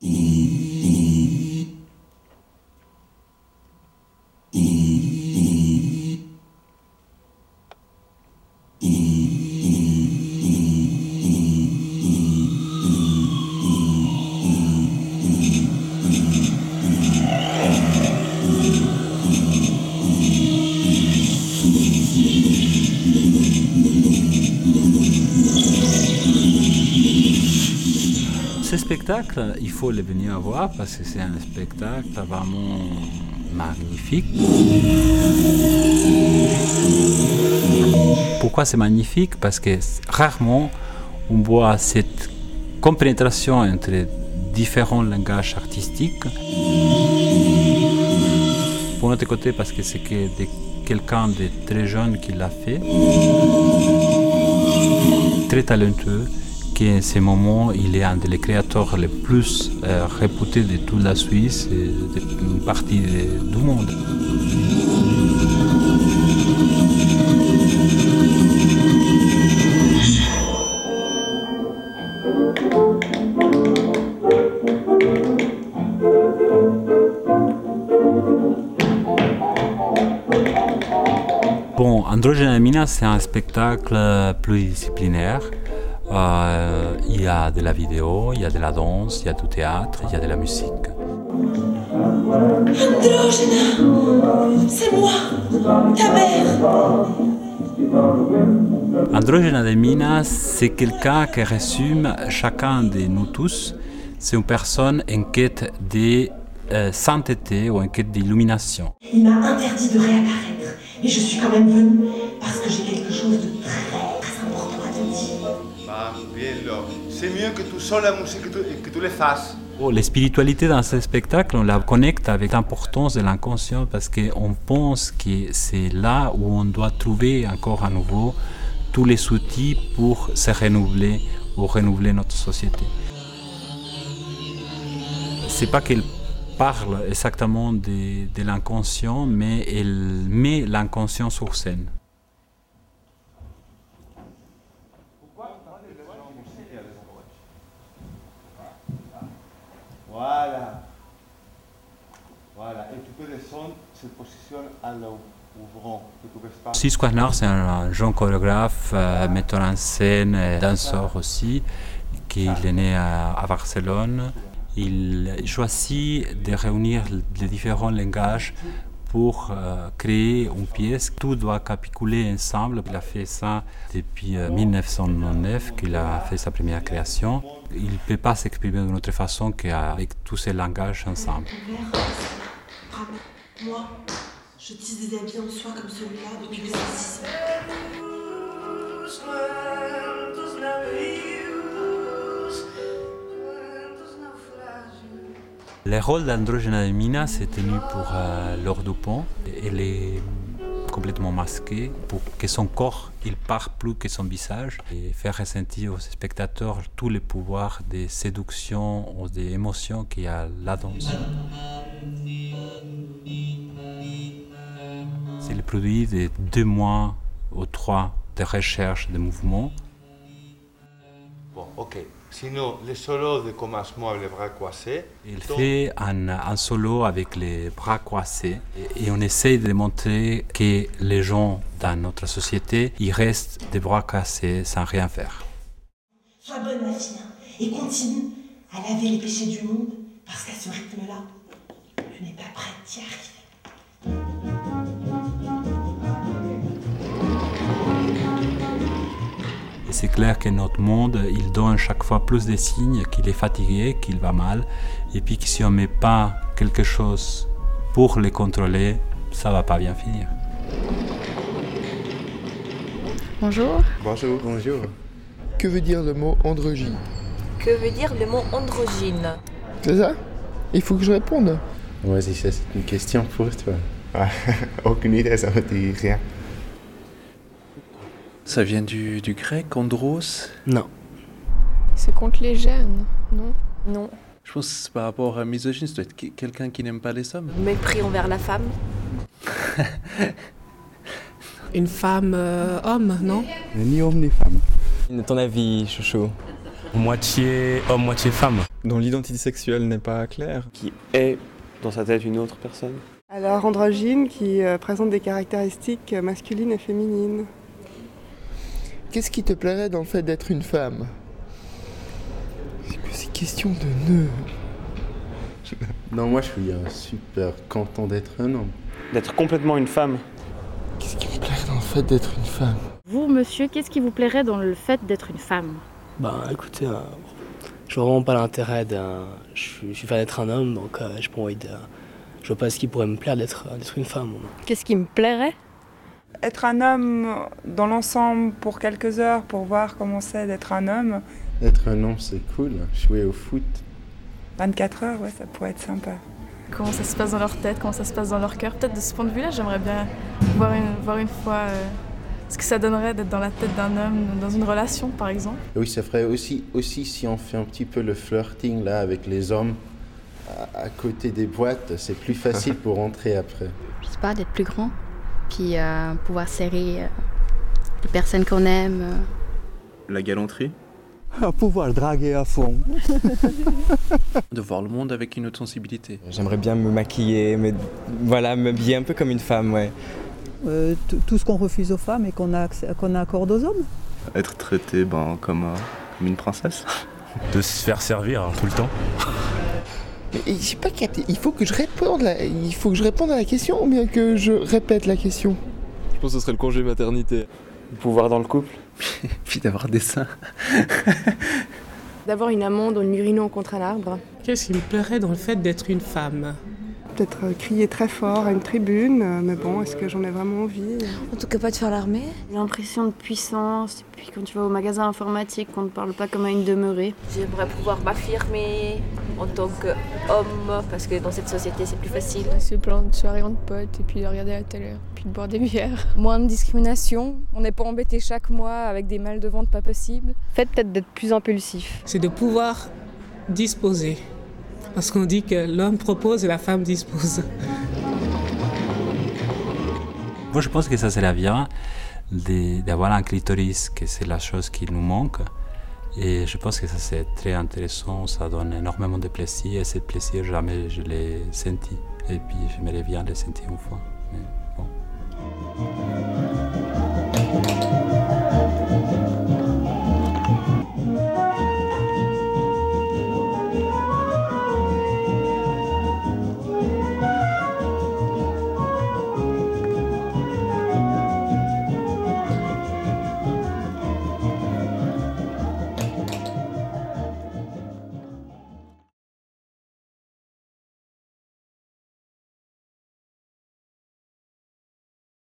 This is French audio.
Ce il faut le venir voir parce que c'est un spectacle vraiment magnifique. Pourquoi c'est magnifique? Parce que rarement on voit cette compénétration entre différents langages artistiques. Pour notre côté, parce que c'est quelqu'un de très jeune qui l'a fait, très talentueux, qui en ce moment il est un des créateurs les plus euh, réputés de toute la Suisse et d'une partie de- du monde. Bon, Androgène et Mina, c'est un spectacle pluridisciplinaire. Euh, il y a de la vidéo, il y a de la danse, il y a du théâtre, il y a de la musique. Androgena, c'est moi, ta mère. Androgène de Mina, c'est quelqu'un qui résume chacun de nous tous. C'est une personne en quête de euh, sainteté ou en quête d'illumination. Il m'a interdit de réapparaître. Et je suis quand même venue parce que j'ai quelque chose de très, C'est mieux que tu sors la musique que tu, que tu le fasses. Oh, la spiritualité dans ce spectacle, on la connecte avec l'importance de l'inconscient parce qu'on pense que c'est là où on doit trouver encore à nouveau tous les outils pour se renouveler ou renouveler notre société. C'est pas qu'elle parle exactement de, de l'inconscient, mais elle met l'inconscient sur scène. Voilà. Voilà. Et tu peux descendre cette position à l'ouvrant. Que tu restes pas. Sis Quasnar, c'est un jeune chorégraphe, euh, metteur en scène, et danseur aussi, qui est né à, Barcelone. Il choisit de réunir les différents langages pour euh, créer une pièce. Tout doit capituler ensemble. Il a fait ça depuis euh, 1999 qu'il a fait sa première création. Il ne peut pas s'exprimer d'une autre façon qu'avec tous ces langages ensemble. Moi, je tisse des habits en soie comme celui-là depuis que j'ai 6 ans. Le rôle d'Androgena de Mina, c'est tenu pour euh, Laure Dupont. Elle est complètement masquée pour que son corps il parle plus que son visage et faire ressentir aux spectateurs tous les pouvoirs de séduction ou des émotions qu'il y a la danse. C'est le produit de deux mois ou trois de recherche de mouvements Bon, ok. Sinon, le solo de commencement avec les bras croisés. Il Donc, fait un, un solo avec les bras croisés et, et on essaie de montrer que les gens dans notre société, ils restent des bras croisés sans rien faire. Sois bonne, ma fille, hein, et continue à laver les péchés du monde, parce qu'à ce rythme-là, tu n'es pas prête d'y arriver. C'est clair que notre monde, il donne chaque fois plus de signes qu'il est fatigué, qu'il va mal, et puis que si on ne met pas quelque chose pour les contrôler, ça va pas bien finir. Bonjour. Bonjour. Bonjour. Que veut dire le mot androgyne? Que veut dire le mot androgyne? C'est ça? Il faut que je réponde. Vas-y, ça c'est une question pour toi. Ah, aucune idée, ça me dit rien. Ça vient du, du grec, andros? Non. C'est contre les gènes, non? Non. Je pense que c'est par rapport à misogyne, ça doit être quelqu'un qui n'aime pas les hommes. Mépris envers la femme Une femme euh, homme, non? Ni homme ni femme. Ton avis, chouchou Moitié homme, moitié femme? Dont l'identité sexuelle n'est pas claire. Qui est dans sa tête une autre personne? Alors androgyne qui euh, présente des caractéristiques masculines et féminines. Qu'est-ce qui te plairait dans le fait d'être une femme? C'est que ces questions de nœuds. Non, moi je suis euh, super content d'être un homme. D'être complètement une femme. Qu'est-ce qui me plairait dans le fait d'être une femme? Vous, monsieur, qu'est-ce qui vous plairait dans le fait d'être une femme? Bah écoutez, euh, je vois vraiment pas l'intérêt d'un. Je suis, je suis fan d'être un homme, donc euh, j'ai pas envie de. Je vois pas ce qui pourrait me plaire d'être d'être une femme. Qu'est-ce qui me plairait? Être un homme dans l'ensemble pour quelques heures pour voir comment c'est d'être un homme. Être un homme, c'est cool. Jouer au foot. 24 heures, ouais, ça pourrait être sympa. Comment ça se passe dans leur tête, comment ça se passe dans leur cœur? Peut-être de ce point de vue-là, j'aimerais bien voir une, voir une fois euh, ce que ça donnerait d'être dans la tête d'un homme, dans une relation par exemple. Oui, ça ferait aussi, aussi si on fait un petit peu le flirting là avec les hommes à, à côté des boîtes, c'est plus facile pour rentrer après. Je sais pas, d'être plus grand, puis euh, pouvoir serrer euh, les personnes qu'on aime. euh. La galanterie? Pouvoir draguer à fond. De voir le monde avec une autre sensibilité. J'aimerais bien me maquiller, mais voilà, m'habiller un peu comme une femme, ouais. Euh, tout- ce qu'on refuse aux femmes et qu'on a accès- qu'on accorde aux hommes. Être traité ben, comme, euh, comme une princesse. De se faire servir hein, tout le temps. Mais j'ai pas capté. Il faut que je réponde. la- Il faut que je réponde à la question ou bien que je répète la question? Je pense que ce serait le congé maternité. Le pouvoir dans le couple? Puis d'avoir des seins. D'avoir une amande en urinant contre un arbre. Qu'est-ce qui me plairait dans le fait d'être une femme? Peut-être euh, crier très fort à une tribune, euh, mais bon, est-ce que j'en ai vraiment envie? En tout cas, pas de faire l'armée. L'impression de puissance, et puis quand tu vas au magasin informatique, on ne parle pas comme à une demeurée. J'aimerais pouvoir m'affirmer en tant qu'homme, parce que dans cette société, c'est plus facile. C'est plein de soirées entre potes et puis de regarder la télé, puis de boire des bières. Moins de discrimination, on n'est pas embêté chaque mois avec des mal de ventre pas possibles. Fait peut-être d'être plus impulsif. C'est de pouvoir disposer. Parce qu'on dit que l'homme propose et la femme dispose. Moi, je pense que ça serait bien de- d'avoir un clitoris, que c'est la chose qui nous manque. Et je pense que ça c'est très intéressant, ça donne énormément de plaisir. Et ce plaisir, jamais je l'ai senti. Et puis, j'aimerais bien le sentir une fois.